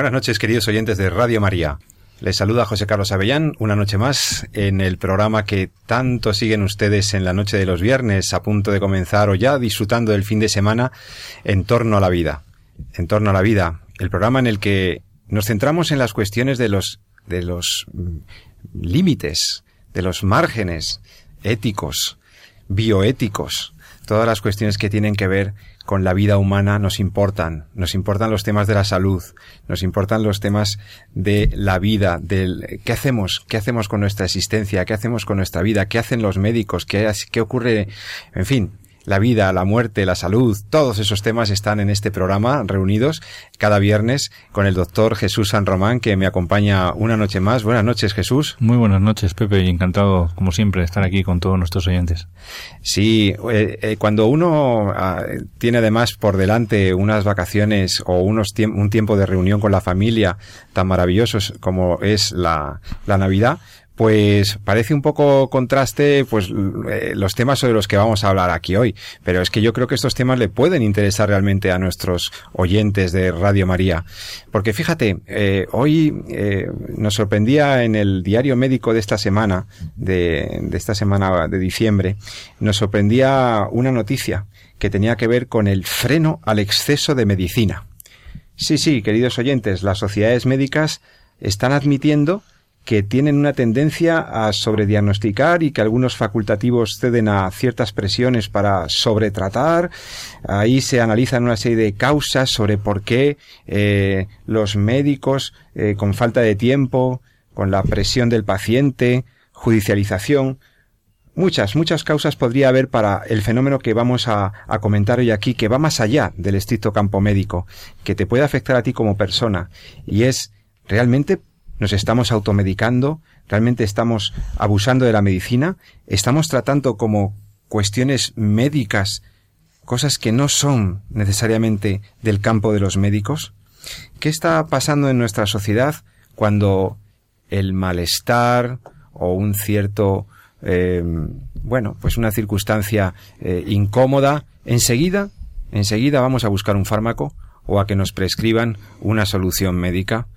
Buenas noches, queridos oyentes de Radio María. Les saluda José Carlos Avellán una noche más en el programa que tanto siguen ustedes en la noche de los viernes, a punto de comenzar o ya disfrutando del fin de semana en torno a la vida. En torno a la vida, el programa en el que nos centramos en las cuestiones de los de los mm, límites, de los márgenes éticos, bioéticos, todas las cuestiones que tienen que ver con la vida humana nos importan. Nos importan los temas de la salud, nos importan los temas de la vida, del qué hacemos, qué hacemos con nuestra existencia, qué hacemos con nuestra vida, qué hacen los médicos, qué, qué ocurre, en fin, la vida, la muerte, la salud, todos esos temas están en este programa reunidos cada viernes con el doctor Jesús San Román que me acompaña una noche más. Buenas noches Jesús. Muy buenas noches Pepe y encantado como siempre de estar aquí con todos nuestros oyentes. Sí, eh, eh, cuando uno ah, tiene además por delante unas vacaciones o unos un tiempo de reunión con la familia tan maravillosos como es la, la Navidad, pues parece un poco contraste pues eh, los temas sobre los que vamos a hablar aquí hoy, pero es que yo creo que estos temas le pueden interesar realmente a nuestros oyentes de Radio María, porque fíjate, eh, hoy eh, nos sorprendía en el diario médico de esta semana, de, de esta semana de diciembre, nos sorprendía una noticia que tenía que ver con el freno al exceso de medicina. Sí, sí, queridos oyentes, las sociedades médicas están admitiendo que tienen una tendencia a sobrediagnosticar y que algunos facultativos ceden a ciertas presiones para sobretratar. Ahí se analizan una serie de causas sobre por qué eh, los médicos, eh, con falta de tiempo, con la presión del paciente, judicialización, Muchas, muchas causas podría haber para el fenómeno que vamos a, a, comentar hoy aquí, que va más allá del estricto campo médico, que te puede afectar a ti como persona, y es realmente nos estamos automedicando, realmente estamos abusando de la medicina, estamos tratando como cuestiones médicas cosas que no son necesariamente del campo de los médicos. ¿Qué está pasando en nuestra sociedad cuando el malestar o un cierto, eh, bueno, pues una circunstancia eh, incómoda, enseguida, enseguida vamos a buscar un fármaco o a que nos prescriban una solución médica?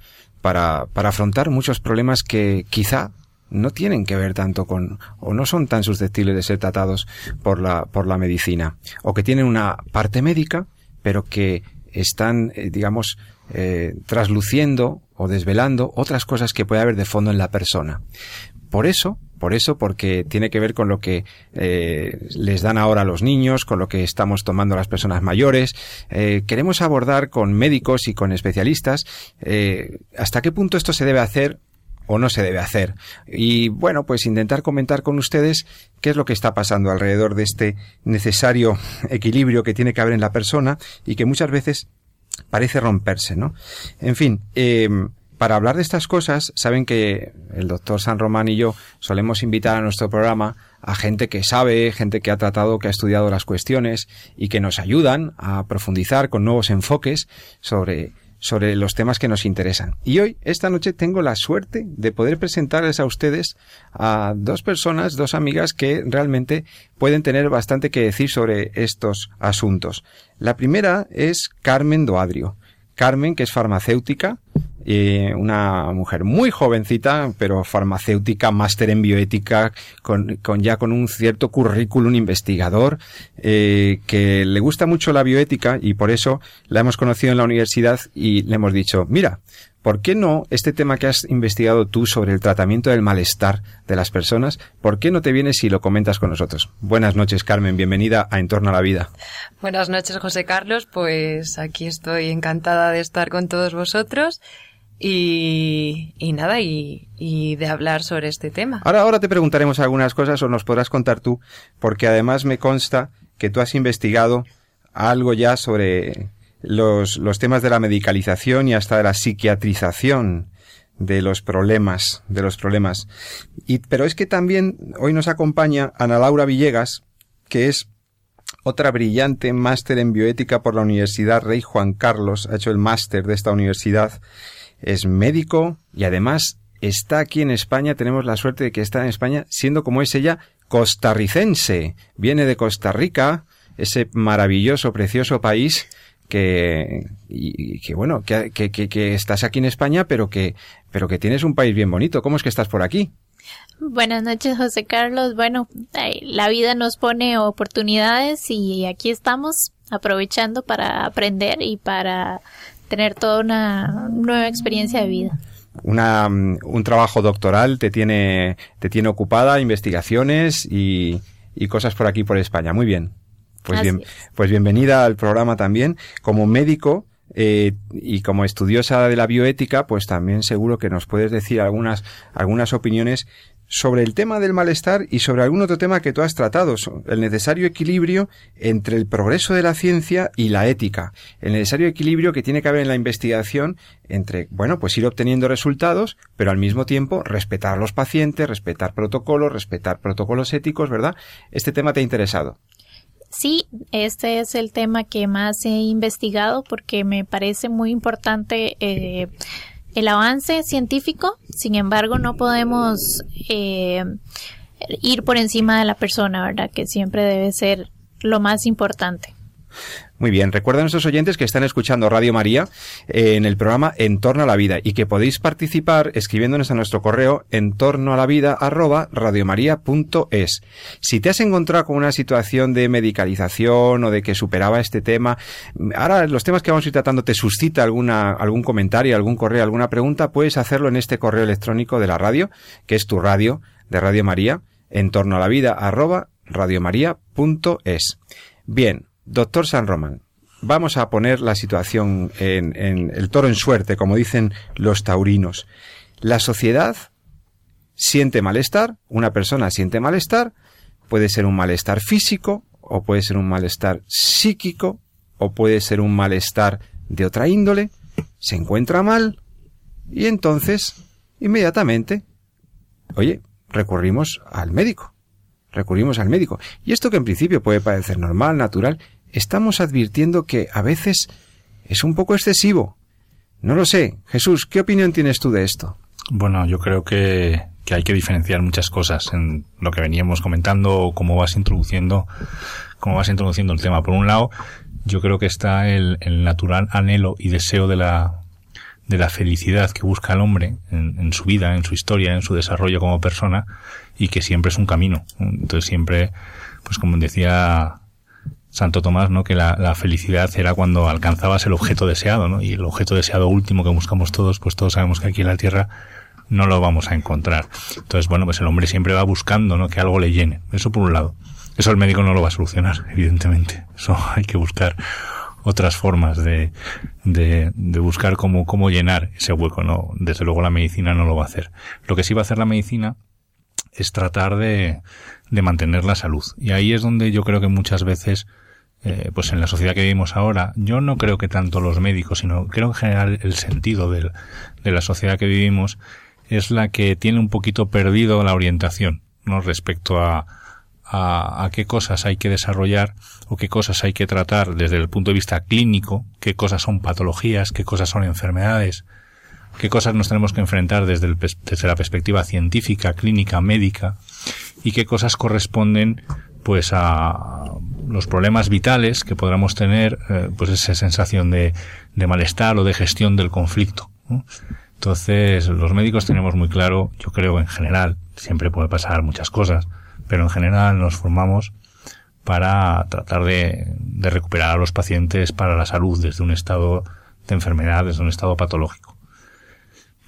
Para, para afrontar muchos problemas que quizá no tienen que ver tanto con o no son tan susceptibles de ser tratados por la por la medicina o que tienen una parte médica pero que están eh, digamos eh, trasluciendo o desvelando otras cosas que puede haber de fondo en la persona. Por eso por eso, porque tiene que ver con lo que eh, les dan ahora a los niños, con lo que estamos tomando las personas mayores. Eh, queremos abordar con médicos y con especialistas eh, hasta qué punto esto se debe hacer o no se debe hacer. Y bueno, pues intentar comentar con ustedes qué es lo que está pasando alrededor de este necesario equilibrio que tiene que haber en la persona y que muchas veces parece romperse, ¿no? En fin, eh, para hablar de estas cosas, saben que el doctor San Román y yo solemos invitar a nuestro programa a gente que sabe, gente que ha tratado, que ha estudiado las cuestiones y que nos ayudan a profundizar con nuevos enfoques sobre sobre los temas que nos interesan. Y hoy, esta noche, tengo la suerte de poder presentarles a ustedes a dos personas, dos amigas que realmente pueden tener bastante que decir sobre estos asuntos. La primera es Carmen Doadrio. Carmen, que es farmacéutica, una mujer muy jovencita, pero farmacéutica, máster en bioética, con, con, ya con un cierto currículum investigador, eh, que le gusta mucho la bioética y por eso la hemos conocido en la universidad y le hemos dicho, mira, ¿por qué no este tema que has investigado tú sobre el tratamiento del malestar de las personas, ¿por qué no te vienes y lo comentas con nosotros? Buenas noches, Carmen, bienvenida a Entorno a la Vida. Buenas noches, José Carlos, pues aquí estoy encantada de estar con todos vosotros y, y nada, y, y, de hablar sobre este tema. Ahora, ahora te preguntaremos algunas cosas o nos podrás contar tú, porque además me consta que tú has investigado algo ya sobre los, los temas de la medicalización y hasta de la psiquiatrización de los problemas, de los problemas. Y, pero es que también hoy nos acompaña Ana Laura Villegas, que es otra brillante máster en bioética por la Universidad Rey Juan Carlos, ha hecho el máster de esta universidad, es médico y además está aquí en España, tenemos la suerte de que está en España, siendo como es ella, costarricense, viene de Costa Rica, ese maravilloso, precioso país, que, y, que bueno, que, que, estás aquí en España, pero que, pero que tienes un país bien bonito. ¿Cómo es que estás por aquí? Buenas noches, José Carlos. Bueno, la vida nos pone oportunidades y aquí estamos aprovechando para aprender y para tener toda una nueva experiencia de vida. Una, un trabajo doctoral te tiene, te tiene ocupada, investigaciones y, y cosas por aquí por España. Muy bien. Pues bien, pues bienvenida al programa también. Como médico, eh, y como estudiosa de la bioética, pues también seguro que nos puedes decir algunas, algunas opiniones sobre el tema del malestar y sobre algún otro tema que tú has tratado, el necesario equilibrio entre el progreso de la ciencia y la ética, el necesario equilibrio que tiene que haber en la investigación entre, bueno, pues ir obteniendo resultados, pero al mismo tiempo respetar a los pacientes, respetar protocolos, respetar protocolos éticos, ¿verdad? Este tema te ha interesado. Sí, este es el tema que más he investigado porque me parece muy importante eh, el avance científico. Sin embargo, no podemos eh, ir por encima de la persona, ¿verdad? Que siempre debe ser lo más importante. Muy bien, recuerden a nuestros oyentes que están escuchando Radio María eh, en el programa En torno a la vida y que podéis participar escribiéndonos a nuestro correo en torno a la vida arroba radiomaria.es. Si te has encontrado con una situación de medicalización o de que superaba este tema, ahora los temas que vamos a ir tratando te suscita alguna, algún comentario, algún correo, alguna pregunta, puedes hacerlo en este correo electrónico de la radio, que es tu radio de Radio María, en torno a la vida arroba. Bien, Doctor San Román, vamos a poner la situación en, el toro en suerte, como dicen los taurinos. La sociedad siente malestar, una persona siente malestar, puede ser un malestar físico, o puede ser un malestar psíquico, o puede ser un malestar de otra índole, se encuentra mal, y entonces, inmediatamente, oye, recurrimos al médico. Recurrimos al médico. Y esto que en principio puede parecer normal, natural, estamos advirtiendo que a veces es un poco excesivo. No lo sé. Jesús, ¿qué opinión tienes tú de esto? Bueno, yo creo que, que hay que diferenciar muchas cosas en lo que veníamos comentando cómo vas introduciendo, cómo vas introduciendo el tema. Por un lado, yo creo que está el, el natural anhelo y deseo de la, de la felicidad que busca el hombre en, en, su vida, en su historia, en su desarrollo como persona y que siempre es un camino. Entonces siempre, pues como decía Santo Tomás, ¿no? Que la, felicidad era cuando alcanzabas el objeto deseado, ¿no? Y el objeto deseado último que buscamos todos, pues todos sabemos que aquí en la Tierra no lo vamos a encontrar. Entonces, bueno, pues el hombre siempre va buscando, ¿no? Que algo le llene. Eso por un lado. Eso el médico no lo va a solucionar, evidentemente. Eso hay que buscar otras formas de, de, de buscar cómo, cómo llenar ese hueco, ¿no? Desde luego la medicina no lo va a hacer. Lo que sí va a hacer la medicina es tratar de, de mantener la salud. Y ahí es donde yo creo que muchas veces eh, pues en la sociedad que vivimos ahora, yo no creo que tanto los médicos, sino creo en general el sentido de, de la sociedad que vivimos es la que tiene un poquito perdido la orientación, ¿no? Respecto a, a, a, qué cosas hay que desarrollar o qué cosas hay que tratar desde el punto de vista clínico, qué cosas son patologías, qué cosas son enfermedades, qué cosas nos tenemos que enfrentar desde, el, desde la perspectiva científica, clínica, médica y qué cosas corresponden pues a los problemas vitales que podamos tener, eh, pues esa sensación de, de, malestar o de gestión del conflicto. Entonces, los médicos tenemos muy claro, yo creo en general, siempre puede pasar muchas cosas, pero en general nos formamos para tratar de, de recuperar a los pacientes para la salud desde un estado de enfermedad, desde un estado patológico.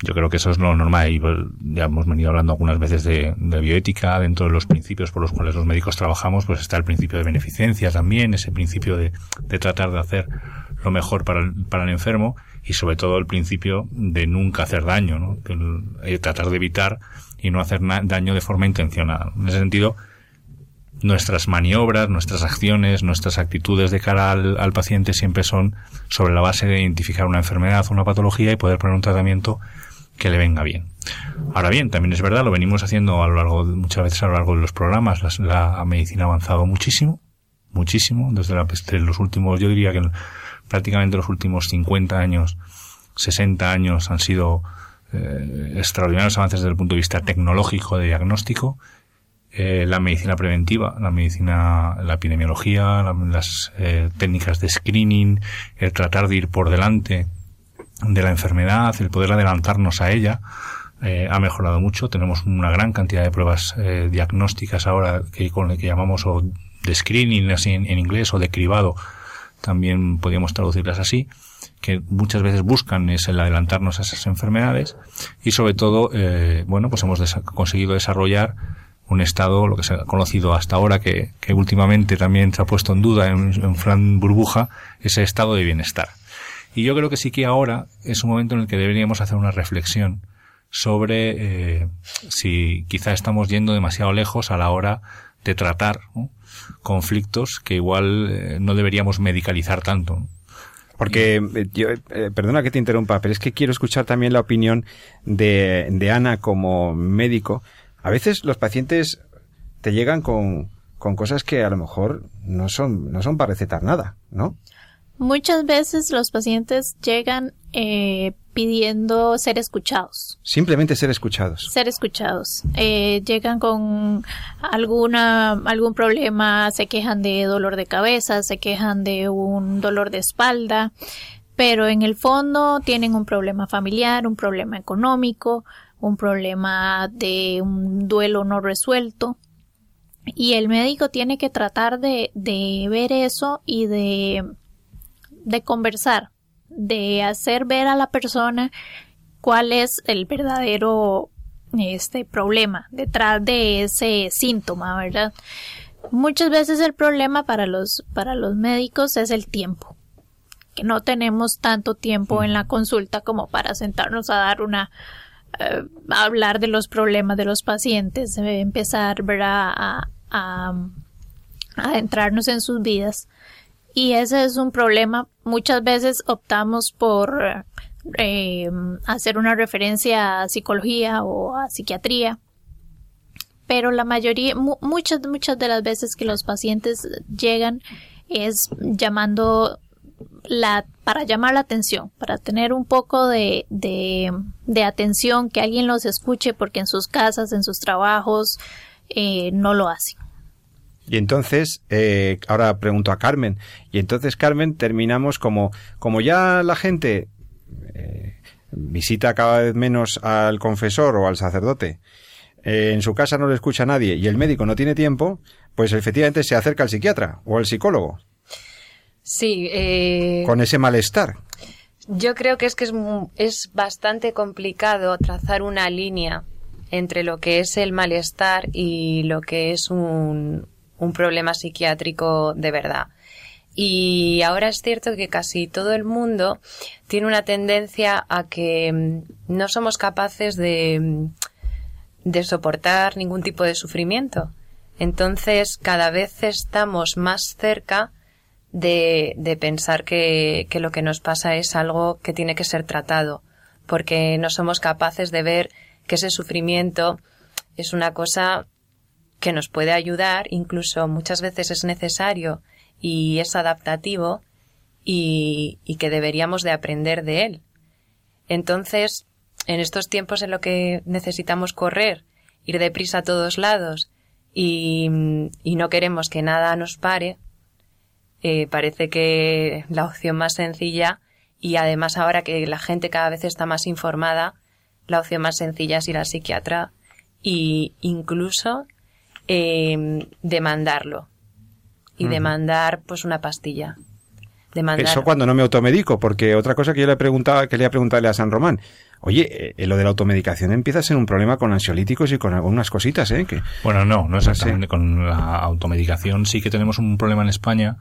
Yo creo que eso es lo normal y pues, ya hemos venido hablando algunas veces de, de, bioética, dentro de los principios por los cuales los médicos trabajamos, pues está el principio de beneficencia también, ese principio de, de tratar de hacer lo mejor para el, para el enfermo y sobre todo el principio de nunca hacer daño, ¿no? El, tratar de evitar y no hacer daño de forma intencionada. En ese sentido, nuestras maniobras, nuestras acciones, nuestras actitudes de cara al, paciente siempre son sobre la base de identificar una enfermedad, una patología y poder poner un tratamiento que le venga bien. Ahora bien, también es verdad, lo venimos haciendo a lo largo, muchas veces a lo largo de los programas, la, medicina ha avanzado muchísimo, muchísimo, desde, la, los últimos, yo diría que prácticamente los últimos 50 años, 60 años han sido eh, extraordinarios avances desde el punto de vista tecnológico de diagnóstico eh, la medicina preventiva, la medicina, la epidemiología, las eh, técnicas de screening, el tratar de ir por delante de la enfermedad, el poder adelantarnos a ella, eh, ha mejorado mucho. Tenemos una gran cantidad de pruebas diagnósticas ahora que con lo que llamamos o de screening así en, inglés o de cribado, también podríamos traducirlas así que muchas veces buscan es el adelantarnos a esas enfermedades y sobre todo, bueno, pues hemos conseguido desarrollar un estado, lo que se ha conocido hasta ahora, que, que últimamente también se ha puesto en duda en, en Fran Burbuja, ese estado de bienestar. Y yo creo que sí que ahora es un momento en el que deberíamos hacer una reflexión sobre eh, si quizá estamos yendo demasiado lejos a la hora de tratar conflictos que igual eh, no deberíamos medicalizar tanto. Porque eh, yo, perdona que te interrumpa, pero es que quiero escuchar también la opinión de, de Ana como médico, a veces los pacientes te llegan con, con cosas que a lo mejor no son, no son para recetar nada, ¿no? Muchas veces los pacientes llegan eh, pidiendo ser escuchados. Simplemente ser escuchados. Ser escuchados. Eh, llegan con alguna, algún problema, se quejan de dolor de cabeza, se quejan de un dolor de espalda, pero en el fondo tienen un problema familiar, un problema económico, un problema de un duelo no resuelto. Y el médico tiene que tratar de, de ver eso y de, de conversar, de hacer ver a la persona cuál es el verdadero este problema detrás de ese síntoma, ¿verdad? Muchas veces el problema para los, para los médicos es el tiempo, que no tenemos tanto tiempo en la consulta como para sentarnos a dar una, eh, hablar de los problemas de los pacientes, empezar A, a, adentrarnos en sus vidas. Y ese es un problema. Muchas veces optamos por eh, hacer una referencia a psicología o a psiquiatría. Pero la mayoría, muchas, muchas de las veces que los pacientes llegan es llamando la, para llamar la atención, para tener un poco de, de, de atención, que alguien los escuche, porque en sus casas, en sus trabajos, eh, no lo hacen. Y entonces, eh, ahora pregunto a Carmen, y entonces Carmen terminamos como, como ya la gente eh, visita cada vez menos al confesor o al sacerdote, eh, en su casa no le escucha a nadie y el médico no tiene tiempo, pues efectivamente se acerca al psiquiatra o al psicólogo. Sí. Eh, Con ese malestar. Yo creo que es que es, es bastante complicado trazar una línea entre lo que es el malestar y lo que es un, un problema psiquiátrico de verdad. Y ahora es cierto que casi todo el mundo tiene una tendencia a que mm, no somos capaces de, mm, de soportar ningún tipo de sufrimiento. Entonces cada vez estamos más cerca de, de pensar que, que lo que nos pasa es algo que tiene que ser tratado, porque no somos capaces de ver que ese sufrimiento es una cosa que nos puede ayudar, incluso muchas veces es necesario y es adaptativo y, y, que deberíamos de aprender de él. Entonces, en estos tiempos en los que necesitamos correr, ir deprisa a todos lados y, y no queremos que nada nos pare, eh, parece que la opción más sencilla y además ahora que la gente cada vez está más informada, la opción más sencilla es ir al psiquiatra e incluso eh, demandarlo y demandar pues una pastilla. Demandar... Eso cuando no me automedico, porque otra cosa que yo le preguntaba, quería preguntarle a San Román, Oye, eh, lo de la automedicación empieza a ser un problema con ansiolíticos y con algunas cositas, ¿eh? Que, bueno, no, no exactamente. Con la automedicación sí que tenemos un problema en España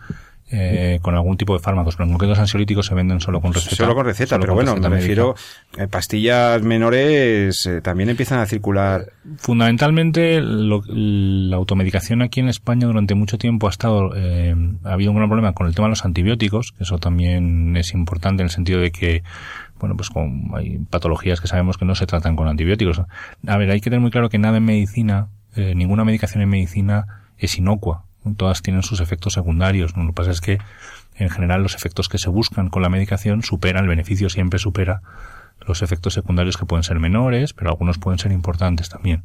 eh, con algún tipo de fármacos, pero en concreto los ansiolíticos se venden solo con receta. Solo con receta, pero bueno, me refiero, eh, pastillas menores eh, también empiezan a circular. Fundamentalmente, la automedicación aquí en España durante mucho tiempo ha estado, ha habido un gran problema con el tema de los antibióticos, que eso también es importante en el sentido de que bueno, pues con, hay patologías que sabemos que no se tratan con antibióticos. A ver, hay que tener muy claro que nada en medicina, ninguna medicación en medicina es inocua todas tienen sus efectos secundarios. Lo que pasa es que, en general, los efectos que se buscan con la medicación superan, el beneficio siempre supera los efectos secundarios que pueden ser menores, pero algunos pueden ser importantes también.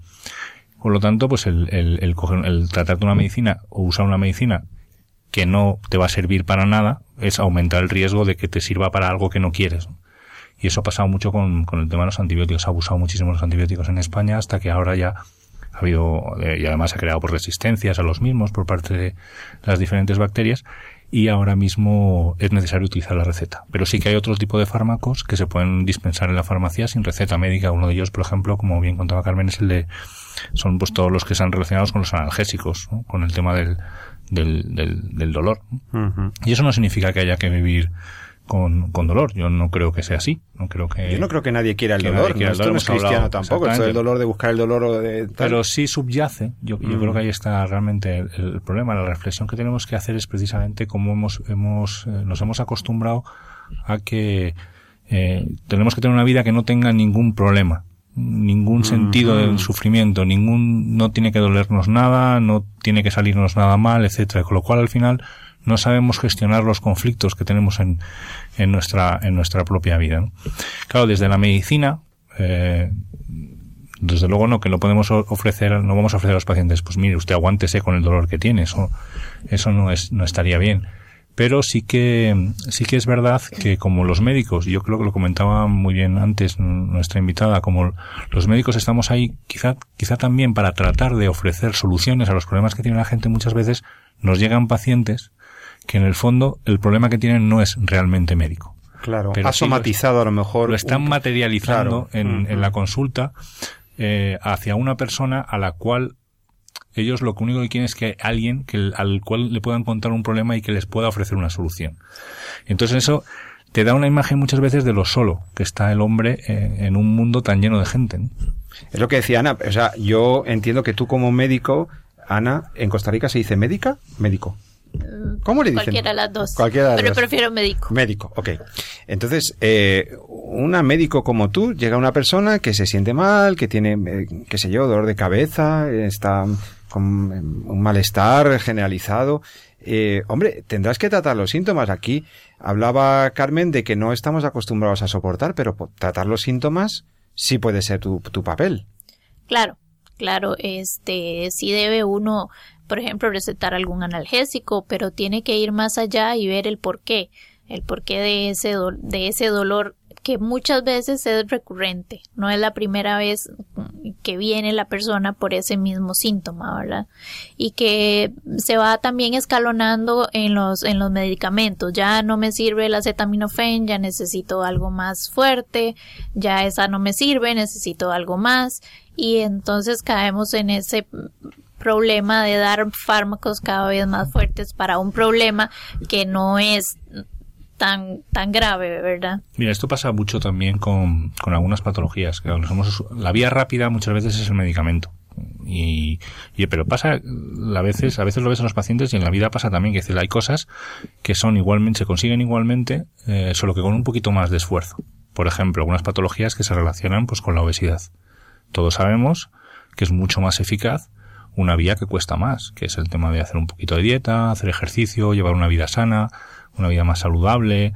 Por lo tanto, pues el, el, el, el tratar de una medicina o usar una medicina que no te va a servir para nada es aumentar el riesgo de que te sirva para algo que no quieres. Y eso ha pasado mucho con, con el tema de los antibióticos. Ha abusado muchísimo los antibióticos en España hasta que ahora ya ha habido, eh, y además ha creado por resistencias a los mismos por parte de las diferentes bacterias, y ahora mismo es necesario utilizar la receta. Pero sí que hay otro tipo de fármacos que se pueden dispensar en la farmacia sin receta médica. Uno de ellos, por ejemplo, como bien contaba Carmen, es el de, son pues todos los que están relacionados con los analgésicos, con el tema del, del, del, dolor. Y eso no significa que haya que vivir con, con dolor. Yo no creo que sea así. No creo que, Yo no creo que nadie quiera el dolor. No, esto no es cristiano tampoco. Esto del dolor de buscar el dolor o de Pero sí subyace. Yo, yo creo que ahí está realmente el, problema. La reflexión que tenemos que hacer es precisamente cómo hemos, hemos, eh, nos hemos acostumbrado a que eh, tenemos que tener una vida que no tenga ningún problema ningún sentido del sufrimiento, ningún, no tiene que dolernos nada, no tiene que salirnos nada mal, etcétera. Con lo cual al final no sabemos gestionar los conflictos que tenemos en, en, nuestra, en nuestra propia vida. Claro, desde la medicina, eh, desde luego no, que lo podemos ofrecer, no vamos a ofrecer a los pacientes, pues mire, usted aguántese con el dolor que tiene, eso, eso no es, no estaría bien. Pero sí que, sí que es verdad que como los médicos, yo creo que lo comentaba muy bien antes nuestra invitada, como los médicos estamos ahí quizá, quizá también para tratar de ofrecer soluciones a los problemas que tiene la gente muchas veces, nos llegan pacientes que en el fondo el problema que tienen no es realmente médico. Claro, ha somatizado a lo mejor. Lo están materializando en, en, la consulta eh, hacia una persona a la cual ellos lo único que quieren es que alguien que, al cual le puedan contar un problema y que les pueda ofrecer una solución. Entonces eso te da una imagen muchas veces de lo solo que está el hombre en, en un mundo tan lleno de gente. Es lo que decía Ana. O sea, yo entiendo que tú como médico, Ana, en Costa Rica se dice médica, médico. ¿Cómo le dicen? Cualquiera de las dos. Cualquiera Pero prefiero médico. Médico, ok. Entonces, eh, una médico como tú, llega una persona que se siente mal, que tiene, eh, qué sé yo, dolor de cabeza, está con un malestar generalizado. Eh, hombre, tendrás que tratar los síntomas. Aquí hablaba Carmen de que no estamos acostumbrados a soportar, pero tratar los síntomas sí puede ser tu, tu papel. Claro, claro, este, sí debe uno por ejemplo, recetar algún analgésico, pero tiene que ir más allá y ver el porqué, el porqué de ese, de ese dolor que muchas veces es recurrente, no es la primera vez que viene la persona por ese mismo síntoma, ¿verdad? Y que se va también escalonando en los, en los medicamentos, ya no me sirve el acetaminofén, ya necesito algo más fuerte, ya esa no me sirve, necesito algo más, y entonces caemos en ese problema de dar fármacos cada vez más fuertes para un problema que no es tan, tan grave, ¿verdad? Mira, esto pasa mucho también con, con algunas patologías. Que la vía rápida muchas veces es el medicamento. Y, y, pero pasa a veces a veces lo ves en los pacientes y en la vida pasa también que hay cosas que son igualmente se consiguen igualmente eh, solo que con un poquito más de esfuerzo por ejemplo algunas patologías que se relacionan pues con la obesidad todos sabemos que es mucho más eficaz una vía que cuesta más, que es el tema de hacer un poquito de dieta, hacer ejercicio, llevar una vida sana, una vida más saludable.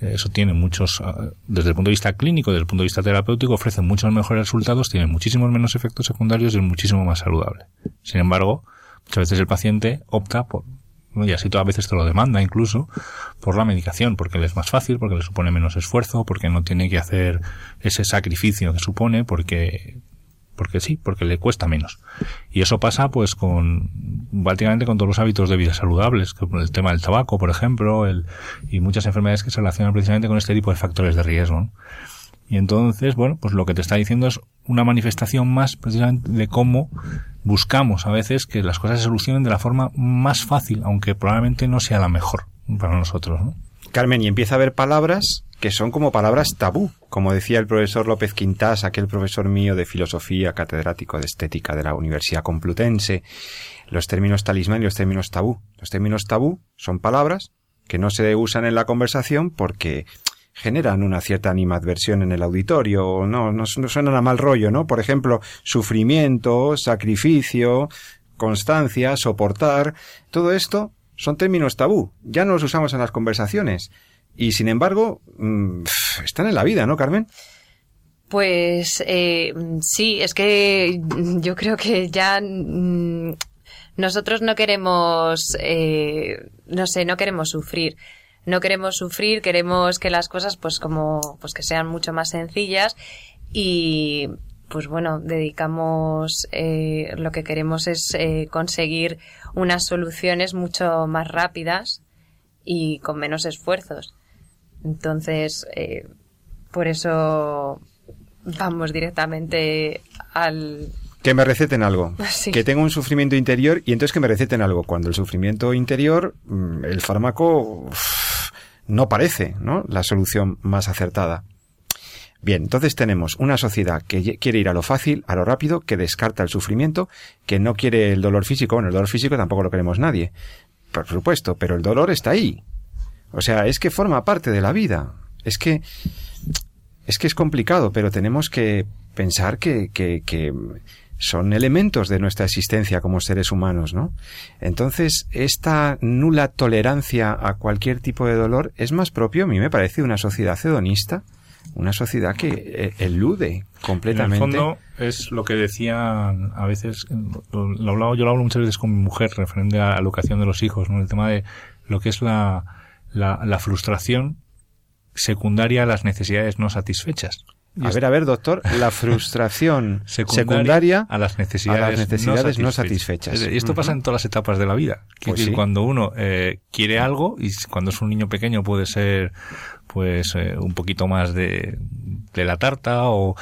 Eso tiene muchos, ah, desde el punto de vista clínico, desde el punto de vista terapéutico, ofrece muchos mejores resultados, tiene muchísimos menos efectos secundarios y es muchísimo más saludable. Sin embargo, muchas veces el paciente opta por, y así todas veces te lo demanda incluso, por la medicación, porque le es más fácil, porque le supone menos esfuerzo, porque no tiene que hacer ese sacrificio que supone, porque porque sí, porque le cuesta menos. Y eso pasa pues con prácticamente con todos los hábitos de vida saludables, como el tema del tabaco, por ejemplo, el, y muchas enfermedades que se relacionan precisamente con este tipo de factores de riesgo. Y entonces, bueno, pues lo que te está diciendo es una manifestación más precisamente de cómo buscamos a veces que las cosas se solucionen de la forma más fácil, aunque probablemente no sea la mejor. para nosotros. ¿no? Carmen, y empieza a haber palabras que son como palabras tabú, como decía el profesor López Quintás, aquel profesor mío de filosofía, catedrático de estética de la Universidad Complutense, los términos talismán y los términos tabú. Los términos tabú son palabras que no se usan en la conversación porque generan una cierta animadversión en el auditorio, no, no, no suenan a mal rollo, ¿no? Por ejemplo, sufrimiento, sacrificio, constancia, soportar, todo esto son términos tabú, ya no los usamos en las conversaciones. Y sin embargo, mm, están en la vida, ¿no, Carmen? Pues eh, sí, es que yo creo que ya mm, nosotros no queremos, eh, no sé, no queremos sufrir. No queremos sufrir, queremos que las cosas, pues como, pues que sean mucho más sencillas y, pues bueno, dedicamos, eh, lo que queremos es eh, conseguir unas soluciones mucho más rápidas y con menos esfuerzos. Entonces, eh, por eso vamos directamente al... Que me receten algo. Sí. Que tengo un sufrimiento interior y entonces que me receten algo. Cuando el sufrimiento interior, mm, el fármaco no parece, ¿no? La solución más acertada. Bien, entonces tenemos una sociedad que quiere ir a lo fácil, a lo rápido, que descarta el sufrimiento, que no quiere el dolor físico. Bueno, el dolor físico tampoco lo queremos nadie, por supuesto, pero el dolor está ahí. O sea, es que forma parte de la vida. Es que es que es complicado, pero tenemos que pensar que, que, que son elementos de nuestra existencia como seres humanos, ¿no? Entonces, esta nula tolerancia a cualquier tipo de dolor es más propio, a mí me parece, una sociedad hedonista, una sociedad que eh, elude completamente. En el fondo es lo que decían a veces, lo, hablaba, yo lo hablo muchas veces con mi mujer referente a la educación de los hijos, ¿no? El tema de lo que es la, la, la frustración secundaria a las necesidades no satisfechas. A ver, a ver, doctor, la frustración secundaria, secundaria, a las necesidades, a las necesidades no satisfechas. satisfechas. Y esto pasa en todas las etapas de la vida. Pues decir, sí. Cuando uno eh, quiere algo, y cuando es un niño pequeño puede ser pues eh, un poquito más de, de la tarta o,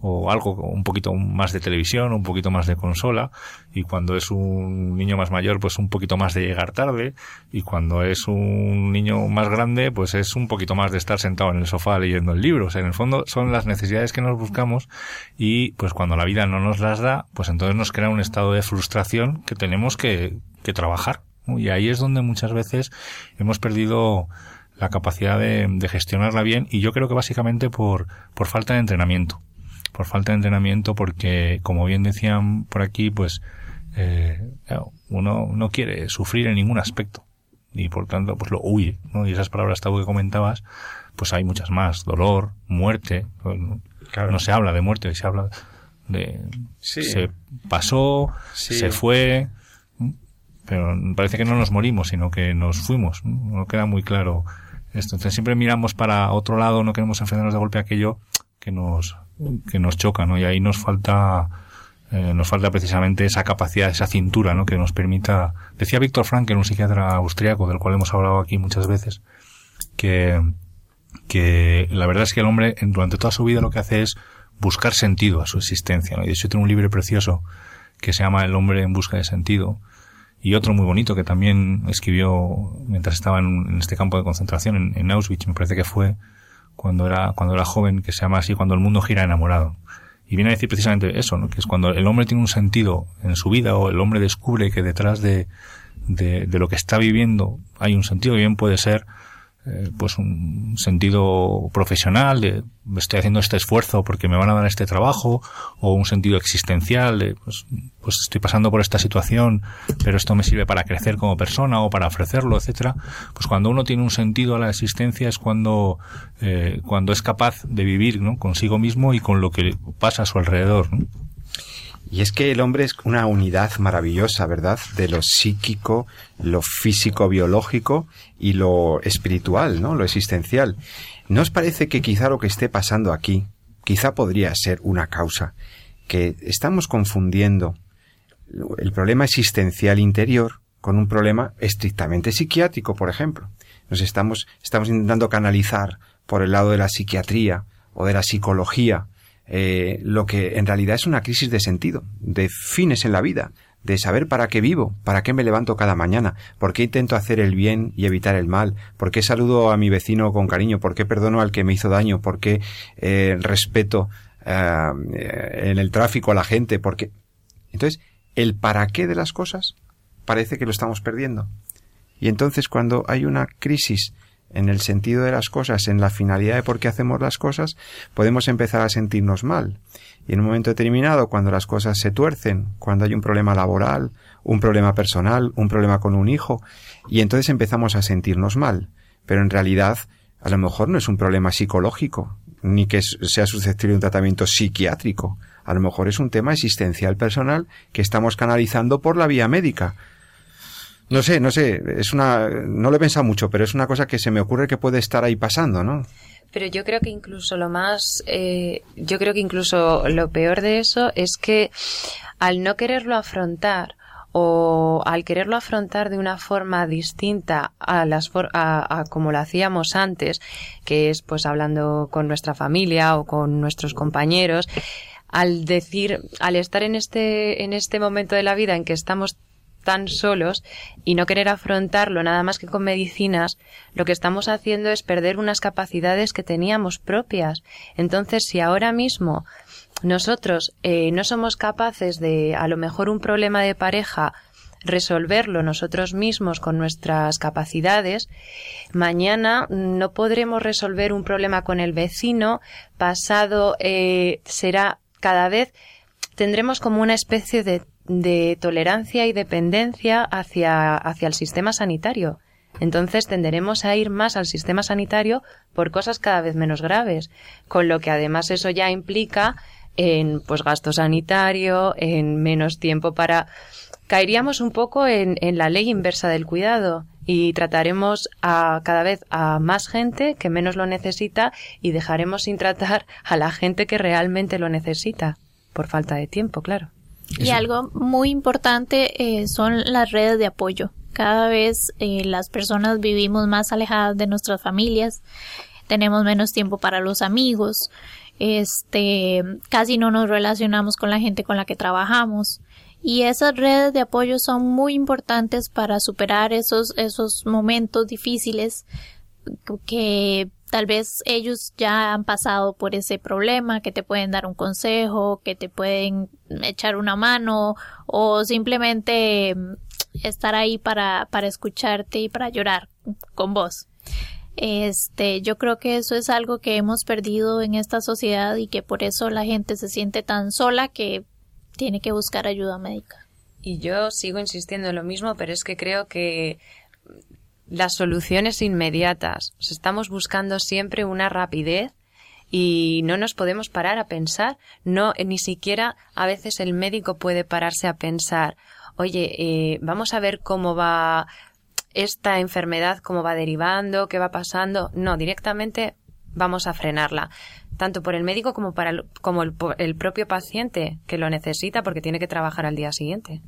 o algo, un poquito más de televisión, un poquito más de consola, y cuando es un niño más mayor, pues un poquito más de llegar tarde, y cuando es un niño más grande, pues es un poquito más de estar sentado en el sofá leyendo el libro. O sea, en el fondo son las necesidades que nos buscamos y pues cuando la vida no nos las da, pues entonces nos crea un estado de frustración que tenemos que, que trabajar. Y ahí es donde muchas veces hemos perdido la capacidad de, de gestionarla bien y yo creo que básicamente por, por falta de entrenamiento. Por falta de entrenamiento porque, como bien decían por aquí, pues eh, uno no quiere sufrir en ningún aspecto y por tanto pues lo huye, ¿no? Y esas palabras tabú que comentabas, pues hay muchas más, dolor, muerte, no, Claro. no se habla de muerte, se habla de Sí. se pasó, Sí. se fue, pero parece que no nos morimos, sino que nos fuimos, no No queda muy claro esto. Entonces siempre miramos para otro lado, no queremos enfrentarnos de golpe a aquello que nos que nos choca, ¿no? Y ahí nos falta eh, nos falta precisamente esa capacidad, esa cintura, ¿no? Que nos permita. Decía Víctor Frankel, un psiquiatra austriaco del cual hemos hablado aquí muchas veces, que que la verdad es que el hombre durante toda su vida lo que hace es buscar sentido a su existencia. ¿no? Y de hecho tiene un libro precioso que se llama El hombre en busca de sentido y otro muy bonito que también escribió mientras estaba en, en este campo de concentración en, en Auschwitz, me parece que fue cuando era cuando era joven, que se llama así cuando el mundo gira enamorado. Y viene a decir precisamente eso, ¿no? que es cuando el hombre tiene un sentido en su vida o el hombre descubre que detrás de, de, de lo que está viviendo hay un sentido, que bien puede ser eh, pues un sentido profesional de estoy haciendo este esfuerzo porque me van a dar este trabajo o un sentido existencial de pues, pues estoy pasando por esta situación pero esto me sirve para crecer como persona o para ofrecerlo etcétera pues cuando uno tiene un sentido a la existencia es cuando eh, cuando es capaz de vivir ¿no? consigo mismo y con lo que pasa a su alrededor ¿no? Y es que el hombre es una unidad maravillosa, ¿verdad? De lo psíquico, lo físico-biológico y lo espiritual, ¿no? Lo existencial. ¿No os parece que quizá lo que esté pasando aquí, quizá podría ser una causa? Que estamos confundiendo el problema existencial interior con un problema estrictamente psiquiátrico, por ejemplo. Nos estamos, estamos intentando canalizar por el lado de la psiquiatría o de la psicología eh, lo que en realidad es una crisis de sentido, de fines en la vida, de saber para qué vivo, para qué me levanto cada mañana, por qué intento hacer el bien y evitar el mal, por qué saludo a mi vecino con cariño, por qué perdono al que me hizo daño, por qué eh, respeto eh, en el tráfico a la gente, por qué. Entonces, el para qué de las cosas parece que lo estamos perdiendo. Y entonces cuando hay una crisis en el sentido de las cosas, en la finalidad de por qué hacemos las cosas, podemos empezar a sentirnos mal. Y en un momento determinado, cuando las cosas se tuercen, cuando hay un problema laboral, un problema personal, un problema con un hijo, y entonces empezamos a sentirnos mal. Pero en realidad, a lo mejor no es un problema psicológico, ni que sea susceptible de un tratamiento psiquiátrico. A lo mejor es un tema existencial personal que estamos canalizando por la vía médica. No sé, no sé, es una, no lo he pensado mucho, pero es una cosa que se me ocurre que puede estar ahí pasando, ¿no? Pero yo creo que incluso lo más, eh, yo creo que incluso lo peor de eso es que al no quererlo afrontar o al quererlo afrontar de una forma distinta a las a, a, como lo hacíamos antes, que es pues hablando con nuestra familia o con nuestros compañeros, al decir, al estar en este, en este momento de la vida en que estamos tan solos y no querer afrontarlo nada más que con medicinas, lo que estamos haciendo es perder unas capacidades que teníamos propias. Entonces, si ahora mismo nosotros eh, no somos capaces de, a lo mejor, un problema de pareja, resolverlo nosotros mismos con nuestras capacidades, mañana no podremos resolver un problema con el vecino, pasado eh, será cada vez tendremos como una especie de de tolerancia y dependencia hacia, hacia el sistema sanitario. Entonces tenderemos a ir más al sistema sanitario por cosas cada vez menos graves, con lo que además eso ya implica en pues gasto sanitario, en menos tiempo para caeríamos un poco en, en la ley inversa del cuidado y trataremos a cada vez a más gente que menos lo necesita y dejaremos sin tratar a la gente que realmente lo necesita por falta de tiempo, claro. Y algo muy importante eh, son las redes de apoyo. Cada vez eh, las personas vivimos más alejadas de nuestras familias, tenemos menos tiempo para los amigos, este, casi no nos relacionamos con la gente con la que trabajamos. Y esas redes de apoyo son muy importantes para superar esos, esos momentos difíciles que tal vez ellos ya han pasado por ese problema, que te pueden dar un consejo, que te pueden echar una mano o simplemente mm, estar ahí para, para escucharte y para llorar con vos. Este, yo creo que eso es algo que hemos perdido en esta sociedad y que por eso la gente se siente tan sola que tiene que buscar ayuda médica. Y yo sigo insistiendo en lo mismo, pero es que creo que las soluciones inmediatas. estamos buscando siempre una rapidez y no nos podemos parar a pensar. No, ni siquiera a veces el médico puede pararse a pensar, oye, eh, vamos a ver cómo va esta enfermedad, cómo va derivando, qué va pasando. No, directamente vamos a frenarla. Tanto por el médico como para como el propio paciente que lo necesita porque tiene que trabajar al día siguiente.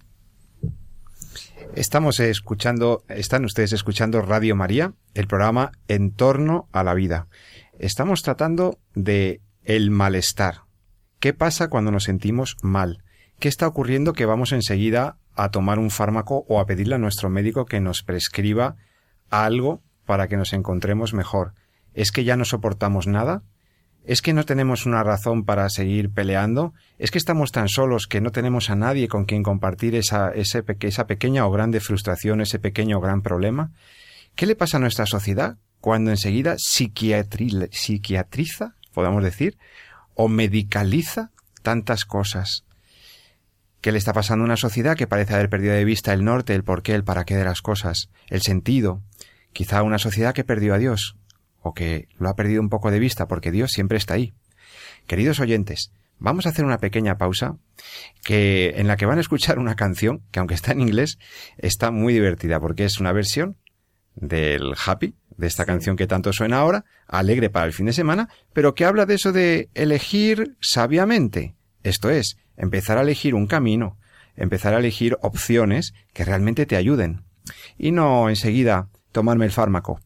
Estamos escuchando, están ustedes escuchando Radio María, el programa En torno a la vida. Estamos tratando de el malestar. ¿Qué pasa cuando nos sentimos mal? ¿Qué está ocurriendo que vamos enseguida a tomar un fármaco o a pedirle a nuestro médico que nos prescriba algo para que nos encontremos mejor? ¿Es que ya no soportamos nada? ¿Es que no tenemos una razón para seguir peleando? ¿Es que estamos tan solos que no tenemos a nadie con quien compartir esa, pequeña o grande frustración, ese pequeño o gran problema? ¿Qué le pasa a nuestra sociedad cuando enseguida psiquiatriza, podemos decir, o medicaliza tantas cosas? ¿Qué le está pasando a una sociedad que parece haber perdido de vista el norte, el porqué, el para qué de las cosas, el sentido? Quizá una sociedad que perdió a Dios, o que lo ha perdido un poco de vista porque Dios siempre está ahí. Queridos oyentes, vamos a hacer una pequeña pausa que en la que van a escuchar una canción que aunque está en inglés está muy divertida porque es una versión del Happy, de esta canción que tanto suena ahora, alegre para el fin de semana, pero que habla de eso de elegir sabiamente. Esto es, empezar a elegir un camino, empezar a elegir opciones que realmente te ayuden. Y no enseguida tomarme el fármaco.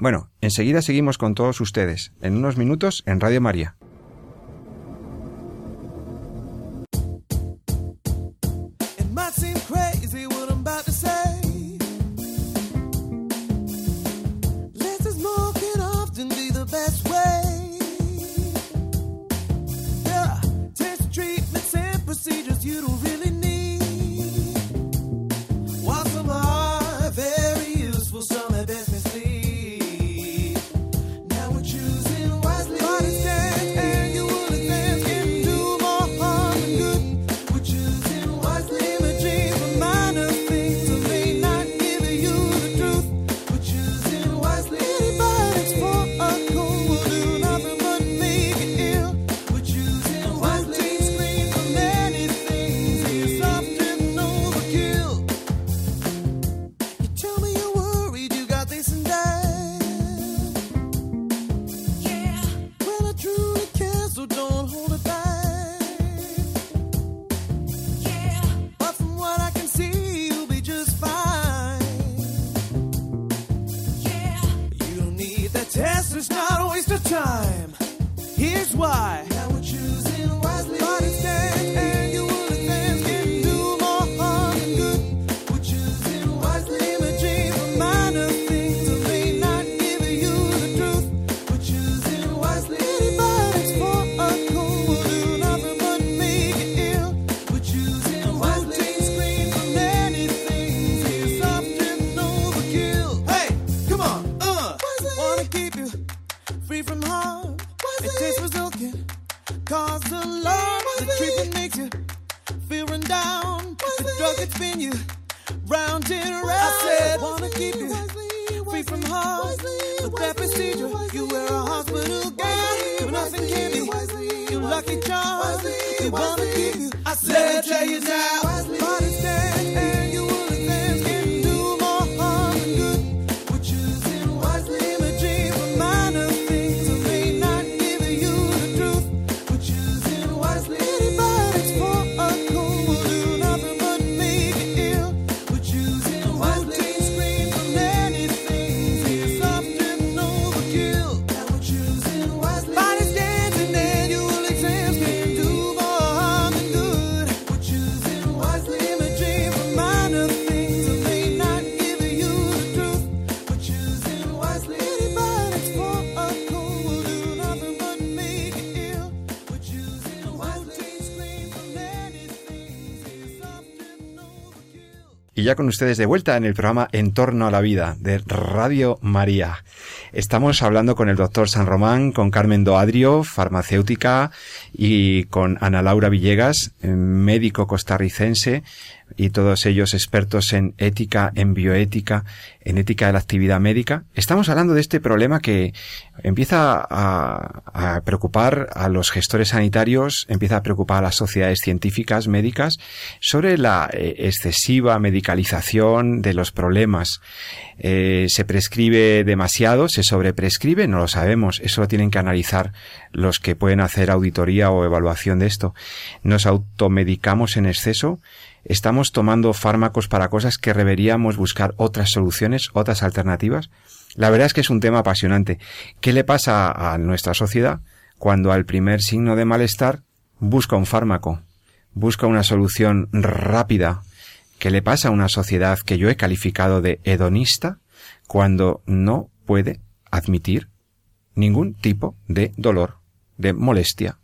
Bueno, enseguida seguimos con todos ustedes, en unos minutos en Radio María. Ya con ustedes de vuelta en el programa En torno a la vida de Radio María. Estamos hablando con el doctor San Román, con Carmen Doadrio, farmacéutica, y con Ana Laura Villegas, eh, médico costarricense, y todos ellos expertos en ética, en bioética, en ética de la actividad médica. Estamos hablando de este problema que empieza a, preocupar a los gestores sanitarios, empieza a preocupar a las sociedades científicas, médicas, sobre la eh, excesiva medicalización de los problemas. Eh, se prescribe demasiado, se sobreprescribe, no lo sabemos. Eso lo tienen que analizar los que pueden hacer auditoría o evaluación de esto. Nos automedicamos en exceso. Estamos tomando fármacos para cosas que deberíamos buscar otras soluciones, otras alternativas. La verdad es que es un tema apasionante. ¿Qué le pasa a nuestra sociedad cuando al primer signo de malestar busca un fármaco, busca una solución rápida? ¿Qué le pasa a una sociedad que yo he calificado de hedonista cuando no puede admitir ningún tipo de dolor, de molestia?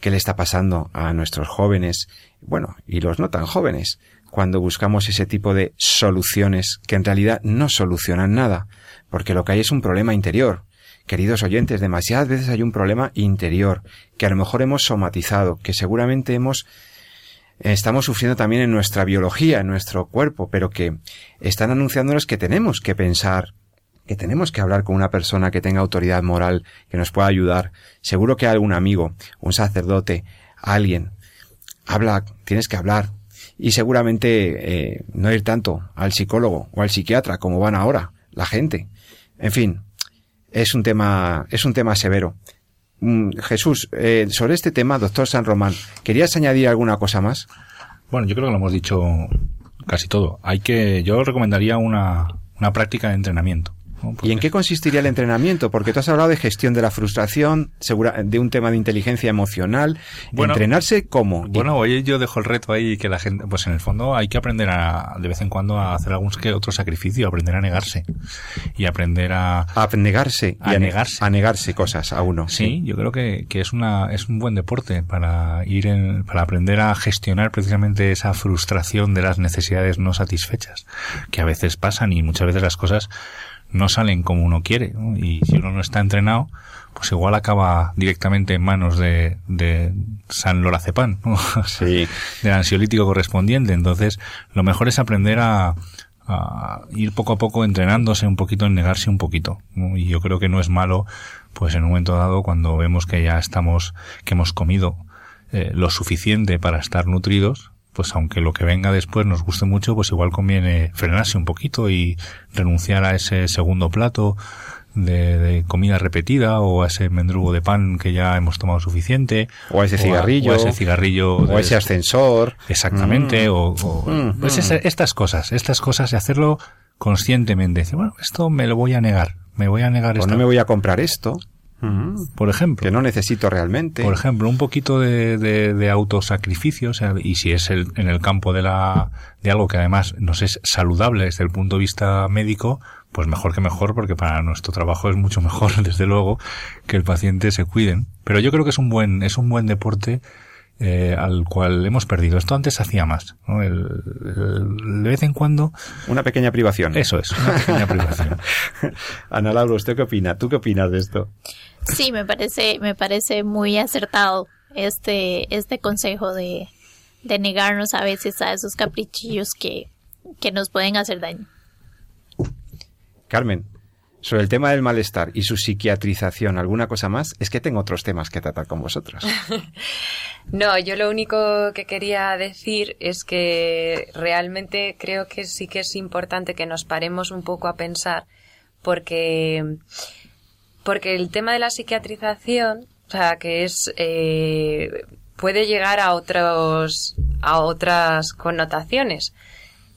¿Qué le está pasando a nuestros jóvenes, bueno, y los no tan jóvenes, cuando buscamos ese tipo de soluciones que en realidad no solucionan nada, porque lo que hay es un problema interior. Queridos oyentes, demasiadas veces hay un problema interior que a lo mejor hemos somatizado, que seguramente hemos estamos sufriendo también en nuestra biología, en nuestro cuerpo, pero que están anunciándonos que tenemos que pensar, que tenemos que hablar con una persona que tenga autoridad moral, que nos pueda ayudar. Seguro que algún amigo, un sacerdote, alguien, habla, tienes que hablar. Y seguramente eh, no ir tanto al psicólogo o al psiquiatra como van ahora la gente. En fin, es un tema, es un tema severo. Mm, Jesús, eh, sobre este tema, doctor San Román, ¿querías añadir alguna cosa más? Bueno, yo creo que lo hemos dicho casi todo. Hay que, yo recomendaría una, una práctica de entrenamiento. ¿Y en qué consistiría el entrenamiento? Porque tú has hablado de gestión de la frustración, segura, de un tema de inteligencia emocional. Bueno, ¿Entrenarse cómo? Bueno, hoy yo dejo el reto ahí que la gente, pues en el fondo hay que aprender a, de vez en cuando a hacer algún que otro sacrificio, aprender a negarse y aprender a, a negarse. A y ne- negarse. A negarse cosas a uno. Sí, yo creo que, que es una es un buen deporte para ir en, para aprender a gestionar precisamente esa frustración de las necesidades no satisfechas que a veces pasan y muchas veces las cosas no salen como uno quiere ¿no? y si uno no está entrenado pues igual acaba directamente en manos de, de San Lorazepam ¿no? Sí. del ansiolítico correspondiente entonces lo mejor es aprender a a ir poco a poco entrenándose un poquito en negarse un poquito ¿no? y yo creo que no es malo pues en un momento dado cuando vemos que ya estamos que hemos comido eh, lo suficiente para estar nutridos pues aunque lo que venga después nos guste mucho pues igual conviene frenarse un poquito y renunciar a ese segundo plato de, de comida repetida o a ese mendrugo de pan que ya hemos tomado suficiente O a ese cigarrillo. o a ese cigarrillo O de- ese ascensor. Exactamente, Mm. o, o- Mm, pues mm. estas cosas, estas cosas de hacerlo conscientemente. Decir, bueno, esto me lo voy a negar, me voy a negar O esto. no me voy a comprar esto. Por ejemplo. Que no necesito realmente. Por ejemplo, un poquito de, de, de autosacrificio, o sea, y si es el, en el campo de, la, de algo que además nos es saludable desde el punto de vista médico, pues mejor que mejor, porque para nuestro trabajo es mucho mejor, desde luego, que el paciente se cuiden. Pero yo creo que es un buen, es un buen deporte eh, al cual hemos perdido. Esto antes hacía más. ¿no? El- el- de vez en cuando, Una pequeña privación. eso es, una pequeña privación. Ana Laura, ¿usted qué opina? ¿Tú qué opinas de esto? Sí, me parece, me parece muy acertado este, este consejo de, de negarnos a veces a esos caprichillos que, que nos pueden hacer daño. Carmen, sobre el tema del malestar y su psiquiatrización, ¿alguna cosa más? Es que tengo otros temas que tratar con vosotros. No, yo lo único que quería decir es que realmente creo que sí que es importante que nos paremos un poco a pensar porque, porque el tema de la psiquiatrización, o sea, que es, eh, puede llegar a otros, a otras connotaciones.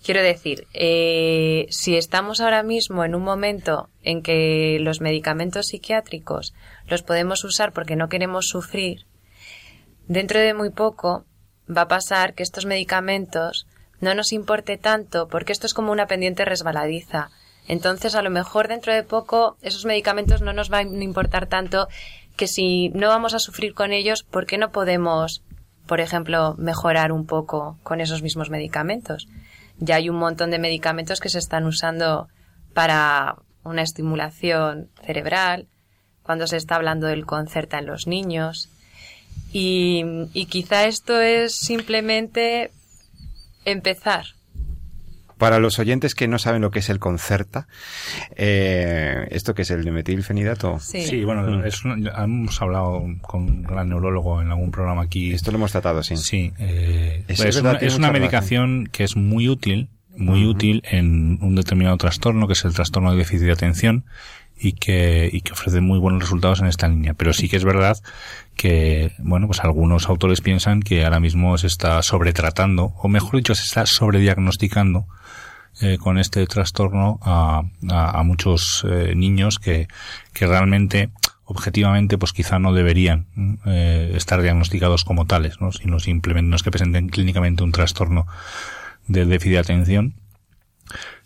Quiero decir, eh, si estamos ahora mismo en un momento en que los medicamentos psiquiátricos los podemos usar porque no queremos sufrir, dentro de muy poco va a pasar que estos medicamentos no nos importe tanto porque esto es como una pendiente resbaladiza. Entonces, a lo mejor dentro de poco esos medicamentos no nos van a importar tanto que si no vamos a sufrir con ellos, ¿por qué no podemos, por ejemplo, mejorar un poco con esos mismos medicamentos? Ya hay un montón de medicamentos que se están usando para una estimulación cerebral, cuando se está hablando del concerta en los niños. Y, y quizá esto es simplemente empezar. Para los oyentes que no saben lo que es el Concerta, eh, ¿esto que es el metilfenidato? Sí. Sí, bueno, es ya hemos hablado con un gran neurólogo en algún programa aquí. Esto lo hemos tratado, sí. Sí, eh, Es una, es medicación que es muy útil, muy útil en un determinado trastorno, que es el trastorno de déficit de atención, y que, y que ofrece muy buenos resultados en esta línea. Pero sí que es verdad que, bueno, pues algunos autores piensan que ahora mismo se está sobretratando, o mejor dicho, se está sobrediagnosticando eh, con este trastorno a, a, a muchos eh, niños que, que realmente objetivamente pues quizá no deberían eh, estar diagnosticados como tales, ¿no? sino simplemente no es que presenten clínicamente un trastorno de déficit de atención,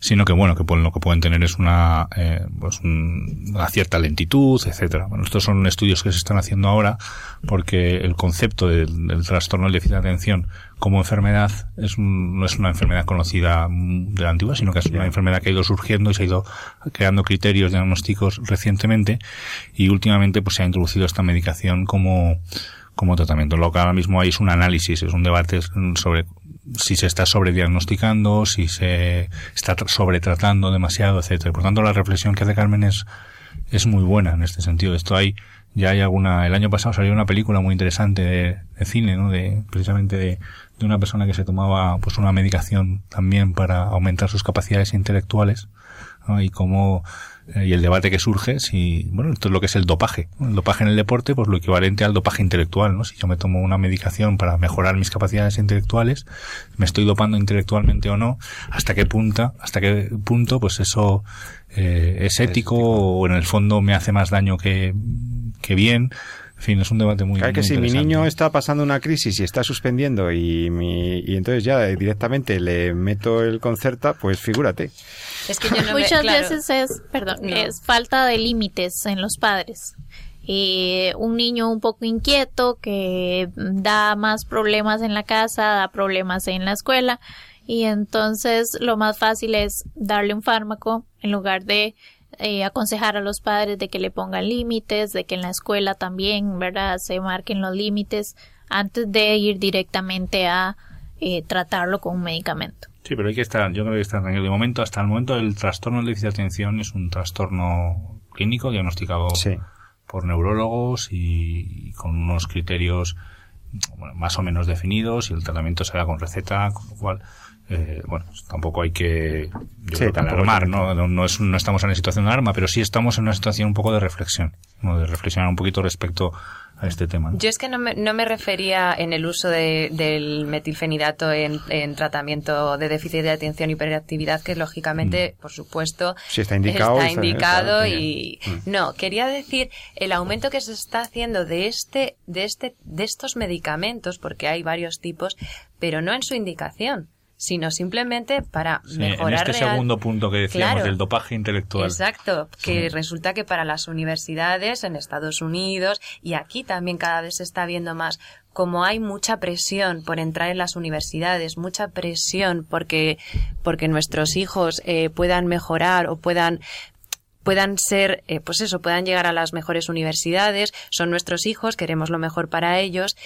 sino que bueno que pueden, lo que pueden tener es una eh, pues un- una cierta lentitud etcétera. Bueno estos son estudios que se están haciendo ahora porque el concepto del, del trastorno del déficit de atención como enfermedad es un- no es una enfermedad conocida de la antigua sino que es una enfermedad que ha ido surgiendo y se ha ido creando criterios diagnósticos recientemente y últimamente pues se ha introducido esta medicación como como tratamiento. Lo que ahora mismo hay es un análisis, es un debate sobre si se está sobrediagnosticando, si se está tr- sobretratando demasiado, etcétera. Por tanto, la reflexión que hace Carmen es, es muy buena en este sentido. Esto hay, ya hay alguna, el año pasado salió una película muy interesante de, de cine, ¿no? De, precisamente de, de una persona que se tomaba, pues, una medicación también para aumentar sus capacidades intelectuales. Y cómo, y el debate que surge si, bueno, esto es lo que es el dopaje. El dopaje en el deporte, pues lo equivalente al dopaje intelectual, ¿no? Si yo me tomo una medicación para mejorar mis capacidades intelectuales, me estoy dopando intelectualmente o no, hasta qué punta, hasta qué punto, pues eso eh, es ético o en el fondo me hace más daño que, que bien. En fin, es un debate muy, Claro que muy si mi niño está pasando una crisis y está suspendiendo y, mi, y entonces ya directamente le meto el Concerta, pues figúrate. Es que yo no me- Muchas claro. veces es, perdón, No. es falta de límites en los padres. Eh, un niño un poco inquieto que da más problemas en la casa, da problemas en la escuela y entonces lo más fácil es darle un fármaco en lugar de eh, aconsejar a los padres de que le pongan límites, de que en la escuela también, ¿verdad? Se marquen los límites antes de ir directamente a eh, tratarlo con un medicamento. Sí, pero hay que estar, yo creo que estar tranquilo. De momento, hasta el momento, el trastorno del déficit de atención es un trastorno clínico diagnosticado Sí. por neurólogos y, y con unos criterios bueno, más o menos definidos y el tratamiento se da con receta, con lo cual eh, bueno, pues tampoco hay que, yo Sí, creo que alarmar. ¿no? No, no es, no estamos en una situación de alarma, pero sí estamos en una situación un poco de reflexión, ¿no? de reflexionar un poquito respecto a este tema. ¿no? Yo es que no me, no me refería en el uso de- del metilfenidato en, en tratamiento de déficit de atención y hiperactividad, que lógicamente, por supuesto, Sí, está indicado, está está- indicado y Mm. no quería decir el aumento que se está haciendo de este, de este, de estos medicamentos, porque hay varios tipos, pero no en su indicación, sino simplemente para Sí, en mejorar este real- segundo punto que decíamos Claro. del dopaje intelectual. Exacto, que Sí. resulta que para las universidades en Estados Unidos y aquí también cada vez se está viendo más, como hay mucha presión por entrar en las universidades, mucha presión porque, porque nuestros hijos eh, puedan mejorar o puedan puedan ser, eh, pues eso, puedan llegar a las mejores universidades, son nuestros hijos, queremos lo mejor para ellos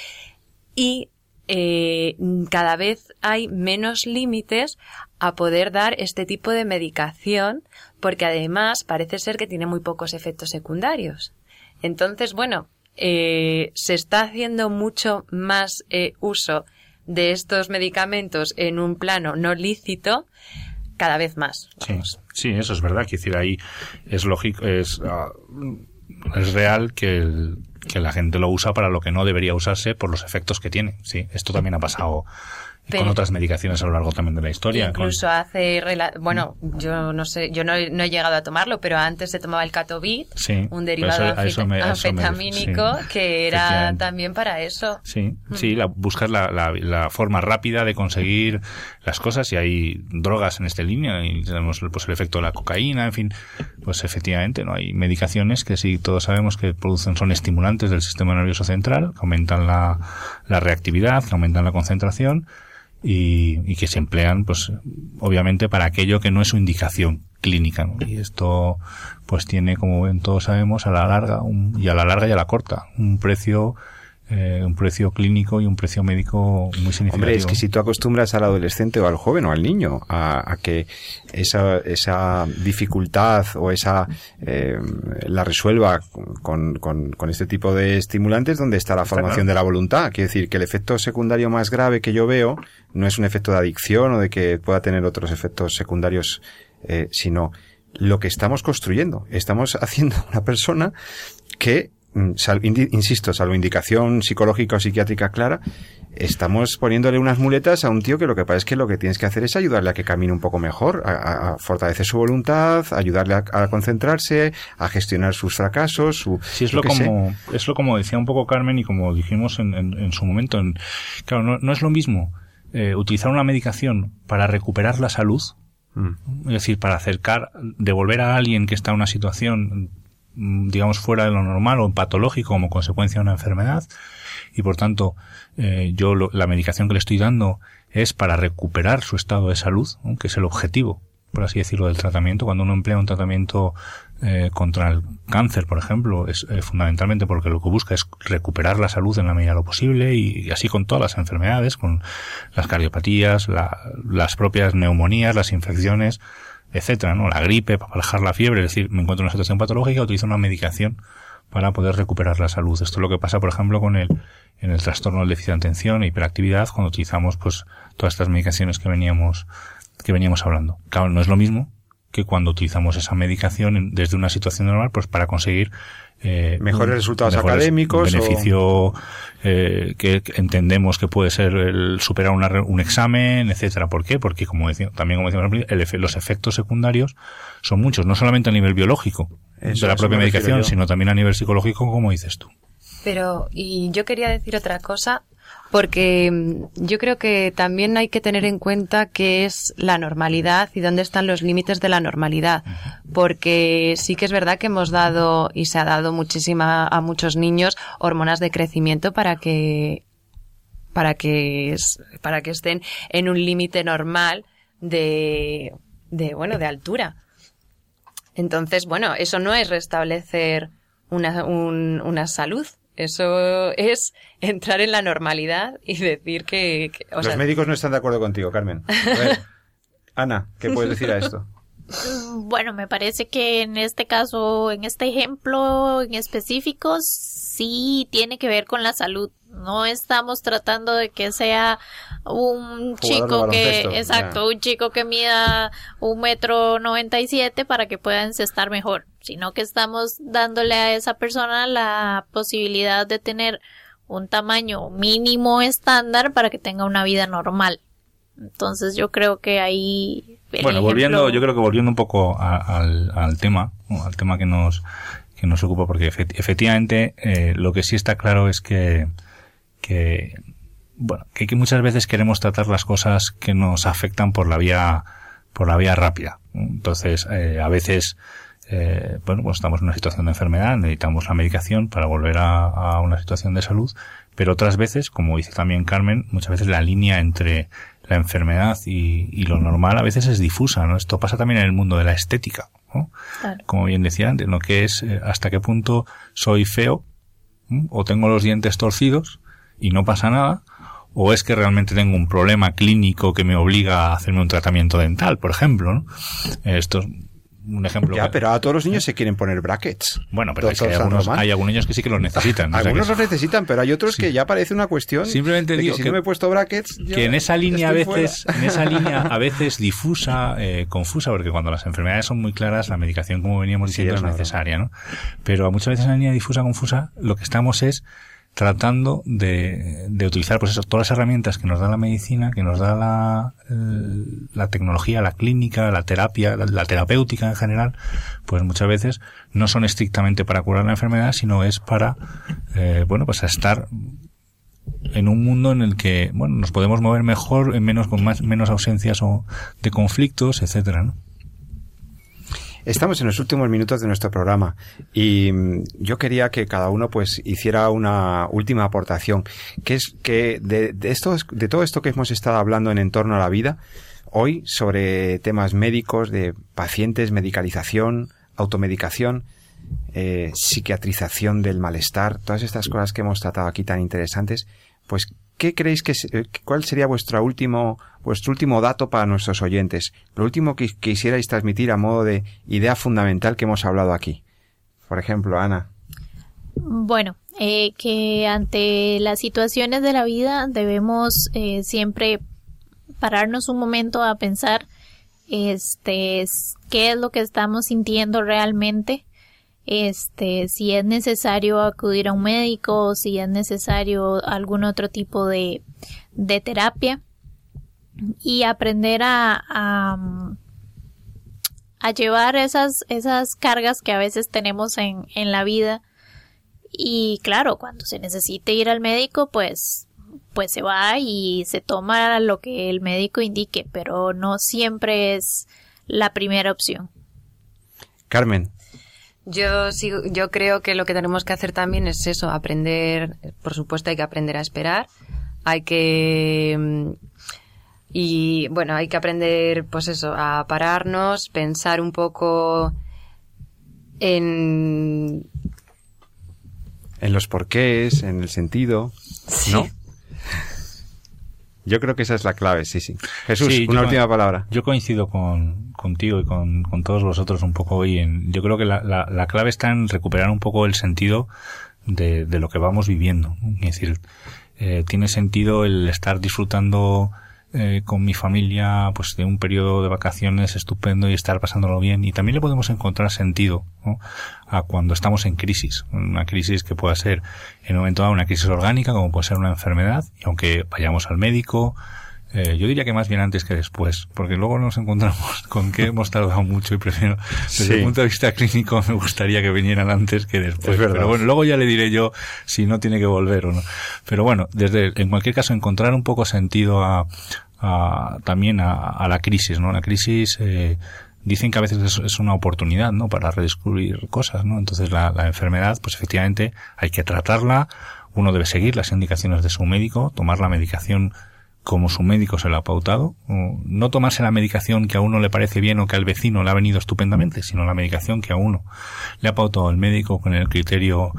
y eh, cada vez hay menos límites a poder dar este tipo de medicación porque además parece ser que tiene muy pocos efectos secundarios. Entonces, bueno, eh, se está haciendo mucho más eh, uso de estos medicamentos en un plano no lícito cada vez más. Sí, vamos. sí, eso es verdad. Quiero decir, ahí es lógico, es, ah, es real que, el- que la gente lo usa para lo que no debería usarse por los efectos que tiene. Sí, esto también ha pasado Pero- con otras medicaciones a lo largo también de la historia. con- Incluso hace, bueno, yo no sé, yo no, he- no he llegado a tomarlo, pero antes se tomaba el Catovit, Sí, un derivado eso- me- anfetamínico, sí, que era también para eso. Sí, sí, la, buscas la, la, la forma rápida de conseguir las cosas y hay drogas en esta línea y tenemos pues, el efecto de la cocaína, en fin, pues efectivamente, ¿no? Hay medicaciones que sí todos sabemos que producen, son estimulantes del sistema nervioso central, que aumentan la, la reactividad, que aumentan la concentración y, y que se emplean, pues, obviamente para aquello que no es su indicación clínica, ¿no? Y esto, pues tiene, como todos sabemos, a la larga, un- y a la larga y a la corta, un precio, eh, un precio clínico y un precio médico muy significativo. Hombre, es que si tú acostumbras al adolescente o al joven o al niño a, a que esa, esa dificultad o esa eh, la resuelva con, con, con este tipo de estimulantes, ¿dónde está la formación de la voluntad? Quiere decir que el efecto secundario más grave que yo veo no es un efecto de adicción o de que pueda tener otros efectos secundarios, eh, sino lo que estamos construyendo. Estamos haciendo una persona que, sal- indi- insisto, salvo indicación psicológica o psiquiátrica clara, estamos poniéndole unas muletas a un tío que lo que pasa es que lo que tienes que hacer es ayudarle a que camine un poco mejor, a, fortalecer su voluntad, ayudarle a, a concentrarse, a gestionar sus fracasos, su... Sí, es lo sé. como, es lo como decía un poco Carmen y como dijimos en, en- en su momento. en- claro, no, no es lo mismo eh, utilizar una medicación para recuperar la salud, Mm. es decir, para acercar, devolver a alguien que está en una situación, mm, digamos, fuera de lo normal o patológico como consecuencia de una enfermedad, y por tanto, eh, yo lo- la medicación que le estoy dando es para recuperar su estado de salud, ¿no? que es el objetivo, por así decirlo, del tratamiento. Cuando uno emplea un tratamiento eh, contra el cáncer, por ejemplo, es eh, fundamentalmente porque lo que busca es recuperar la salud en la medida de lo posible y, así con todas las enfermedades, con las cardiopatías, la- las propias neumonías, las infecciones, etcétera, ¿no? La gripe, para bajar la fiebre, es decir, me encuentro en una situación patológica, utilizo una medicación para poder recuperar la salud. Esto es lo que pasa, por ejemplo, con el, en el trastorno del déficit de atención e hiperactividad, cuando utilizamos, pues, todas estas medicaciones que veníamos, que veníamos hablando. Claro, no es lo mismo que cuando utilizamos esa medicación en- desde una situación normal, pues para conseguir eh, Mejores resultados mejores- académicos o- beneficio eh, que entendemos que puede ser el superar una re- un examen, etcétera. ¿Por qué? Porque como decía, también como principio, el los efectos secundarios son muchos, no solamente a nivel biológico Eso, de la propia medicación, sino también a nivel psicológico, como dices tú. Pero, y yo quería decir otra cosa, porque mm, yo creo que también hay que tener en cuenta qué es la normalidad y dónde están los límites de la normalidad. Porque sí que es verdad que hemos dado y se ha dado muchísima a muchos niños hormonas de crecimiento para que para que para que estén en un límite normal de de bueno de altura. Entonces, bueno, eso no es restablecer una, un- una salud. Eso es entrar en la normalidad y decir que... que- o Los sea, médicos no están de acuerdo contigo, Carmen. A ver, Ana, ¿qué puedes decir a esto? Bueno, me parece que en este caso, en este ejemplo en específico, sí tiene que ver con la salud. No estamos tratando de que sea un Jugador chico que, exacto, un chico que mida un metro noventa y siete para que pueda encestar mejor, sino que estamos dándole a esa persona la posibilidad de tener un tamaño mínimo estándar para que tenga una vida normal. Entonces yo creo que ahí... Bueno, volviendo, yo creo que volviendo un poco a- al, al tema, al tema que nos, que nos ocupa, porque efect- efectivamente eh, lo que sí está claro es que, que, bueno, que, muchas veces queremos tratar las cosas que nos afectan por la vía, por la vía rápida. Entonces, eh, a veces, eh, bueno, pues estamos en una situación de enfermedad, necesitamos la medicación para volver a, a una situación de salud, pero otras veces, como dice también Carmen, muchas veces la línea entre la enfermedad y, y lo normal a veces es difusa, ¿no? Esto pasa también en el mundo de la estética, ¿no? Claro. Como bien decía antes, ¿no? Que es eh, hasta qué punto soy feo ¿m? o tengo los dientes torcidos y no pasa nada, o es que realmente tengo un problema clínico que me obliga a hacerme un tratamiento dental, por ejemplo, ¿no? Esto es un ejemplo. Ya, que- pero a todos los niños se quieren poner brackets. bueno, pero es que hay algunos, hay algunos niños que sí que los necesitan. o sea que- Algunos los necesitan, pero hay otros Sí. que ya parece una cuestión. Simplemente de que si que- no me he puesto brackets. yo que en esa línea a veces, fuera. en esa línea a veces difusa, eh, confusa, porque cuando las enfermedades son muy claras, la medicación, como veníamos Sí, diciendo, es es necesaria, ¿no? Pero muchas veces en la línea difusa, confusa, lo que estamos es tratando de, de utilizar pues eso, todas las herramientas que nos da la medicina, que nos da la, la tecnología, la clínica, la terapia, la, terapéutica en general, pues muchas veces no son estrictamente para curar la enfermedad, sino es para, eh, bueno, pues estar en un mundo en el que bueno nos podemos mover mejor en menos con más menos ausencias o de conflictos etcétera ¿no? Estamos en los últimos minutos de nuestro programa y mm, yo quería que cada uno pues hiciera una última aportación, que es que de, esto, de todo esto que hemos estado hablando en entorno a la vida, hoy sobre temas médicos, de pacientes, medicalización, automedicación, eh, psiquiatrización del malestar, todas estas cosas que hemos tratado aquí tan interesantes, pues ¿qué creéis que eh, cuál sería vuestro último vuestro último dato para nuestros oyentes? Lo último que quisierais transmitir a modo de idea fundamental que hemos hablado aquí. Por ejemplo, Ana. Bueno, eh, que ante las situaciones de la vida debemos eh, siempre pararnos un momento a pensar este qué es lo que estamos sintiendo realmente este si es necesario acudir a un médico si es necesario algún otro tipo de, de terapia y aprender a, a, llevar esas esas cargas que a veces tenemos en, en la vida y claro, cuando se necesite ir al médico, pues, pues se va y se toma lo que el médico indique, pero no siempre es la primera opción. Carmen. Yo sigo, yo creo que lo que tenemos que hacer también es eso, aprender, por supuesto hay que aprender a esperar, hay que mm, y bueno, hay que aprender pues eso, a pararnos, pensar un poco en En los porqués, en el sentido, ¿no? Yo creo que esa es la clave, sí, sí. Jesús, Sí, una última palabra. Yo coincido con, contigo y con, con todos vosotros un poco hoy. En, yo creo que la, la, la clave está en recuperar un poco el sentido de, de lo que vamos viviendo. Es decir, eh, tiene sentido el estar disfrutando eh, con mi familia pues de un periodo de vacaciones estupendo y estar pasándolo bien. Y también le podemos encontrar sentido ¿no? a cuando estamos en crisis. Una crisis que pueda ser en un momento dado una crisis orgánica, como puede ser una enfermedad, y aunque vayamos al médico, eh, yo diría que más bien antes que después, porque luego nos encontramos con que hemos tardado mucho y prefiero, desde Sí. el punto de vista clínico, me gustaría que vinieran antes que después. Pero bueno, luego ya le diré yo si no tiene que volver o no. Pero bueno, desde, en cualquier caso, encontrar un poco sentido a, a- también a, a la crisis, ¿no? La crisis, eh, dicen que a veces es, es una oportunidad, ¿no? Para redescubrir cosas, ¿no? Entonces la, la enfermedad, pues efectivamente hay que tratarla, uno debe seguir las indicaciones de su médico, tomar la medicación como su médico se lo ha pautado, no tomarse la medicación que a uno le parece bien o que al vecino le ha venido estupendamente, sino la medicación que a uno le ha pautado el médico con el criterio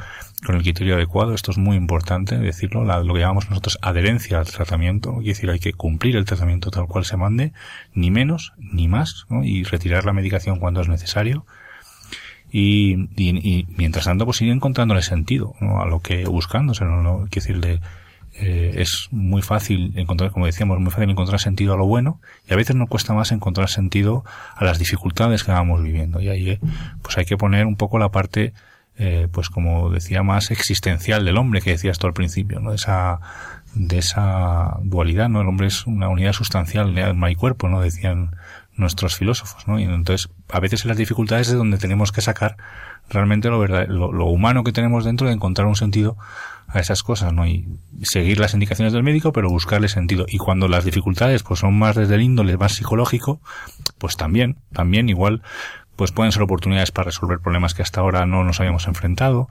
con el criterio adecuado. Esto es muy importante decirlo, la- lo que llamamos nosotros adherencia al tratamiento, es decir, hay que cumplir el tratamiento tal cual se mande, ni menos ni más, ¿no? y retirar la medicación cuando es necesario. Y, y, y mientras tanto, pues ir encontrándole sentido ¿no? a lo que buscándoselo, ¿no? Quiero decir, de, eh, es muy fácil encontrar, como decíamos, muy fácil encontrar sentido a lo bueno y a veces nos cuesta más encontrar sentido a las dificultades que vamos viviendo. Y ahí, eh, pues hay que poner un poco la parte, eh, pues como decía, más existencial del hombre que decías tú al principio, ¿no? Esa, de esa dualidad, ¿no? El hombre es una unidad sustancial de alma y cuerpo, ¿no? Decían nuestros filósofos, ¿no? Y entonces, a veces en las dificultades es donde tenemos que sacar realmente lo verdad, lo, lo humano que tenemos dentro de encontrar un sentido a esas cosas, ¿no? Y seguir las indicaciones del médico, pero buscarle sentido. Y cuando las dificultades, pues son más desde el índole más psicológico, pues también, también igual, pues pueden ser oportunidades para resolver problemas que hasta ahora no nos habíamos enfrentado,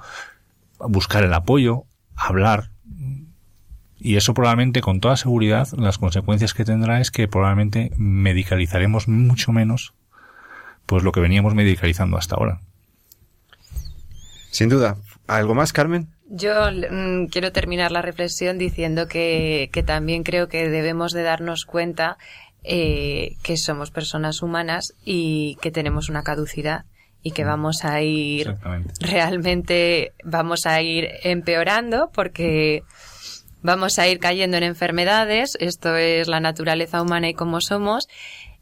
buscar el apoyo, hablar, y eso probablemente, con toda seguridad, las consecuencias que tendrá es que probablemente medicalizaremos mucho menos pues lo que veníamos medicalizando hasta ahora. Sin duda. ¿Algo más, Carmen? Yo mm, quiero terminar la reflexión diciendo que, que también creo que debemos de darnos cuenta eh, que somos personas humanas y que tenemos una caducidad y que vamos a ir realmente vamos a ir empeorando porque vamos a ir cayendo en enfermedades, esto es la naturaleza humana y cómo somos,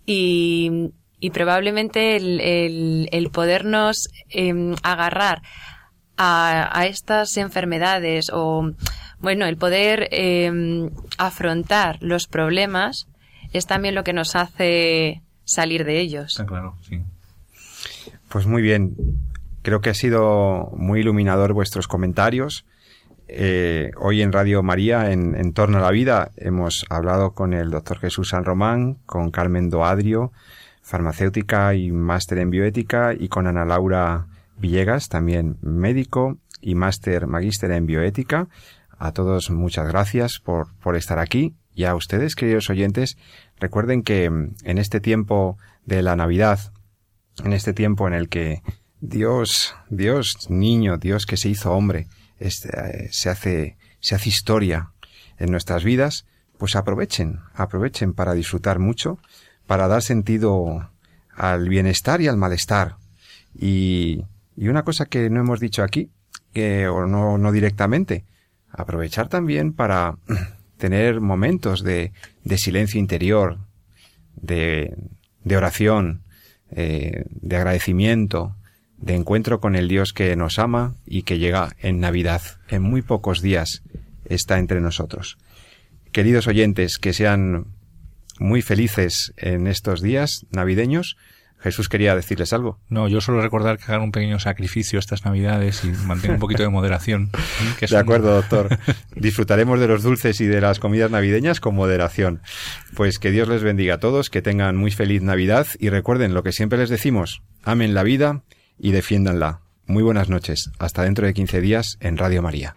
y, y probablemente el, el, el podernos em, agarrar a, a estas enfermedades o, bueno, el poder em, afrontar los problemas es también lo que nos hace salir de ellos. Está claro, sí. Pues muy bien. Creo que ha sido muy iluminador vuestros comentarios. Eh, hoy en Radio María, en, en Torno a la Vida, hemos hablado con el doctor Jesús San Román, con Carmen Doadrio, farmacéutica y máster en bioética, y con Ana Laura Villegas, también médico y máster magíster en bioética. A todos muchas gracias por, por estar aquí. Y a ustedes, queridos oyentes, recuerden que mm, en este tiempo de la Navidad, en este tiempo en el que Dios, Dios niño, Dios que se hizo hombre, este, eh, se hace, se hace historia en nuestras vidas, pues aprovechen, aprovechen para disfrutar mucho, para dar sentido al bienestar y al malestar. Y, y una cosa que no hemos dicho aquí, que, o no, no directamente, aprovechar también para tener momentos de, de silencio interior, de, de oración, eh, de agradecimiento, de encuentro con el Dios que nos ama y que llega en Navidad. En muy pocos días está entre nosotros. Queridos oyentes, que sean muy felices en estos días navideños. Jesús quería decirles algo. No, yo solo recordar que hagan un pequeño sacrificio estas navidades y mantengan un poquito de moderación. que De un- acuerdo, doctor. Disfrutaremos de los dulces y de las comidas navideñas con moderación. Pues que Dios les bendiga a todos, que tengan muy feliz Navidad y recuerden lo que siempre les decimos, amen la vida y defiéndanla. Muy buenas noches. Hasta dentro de 15 días en Radio María.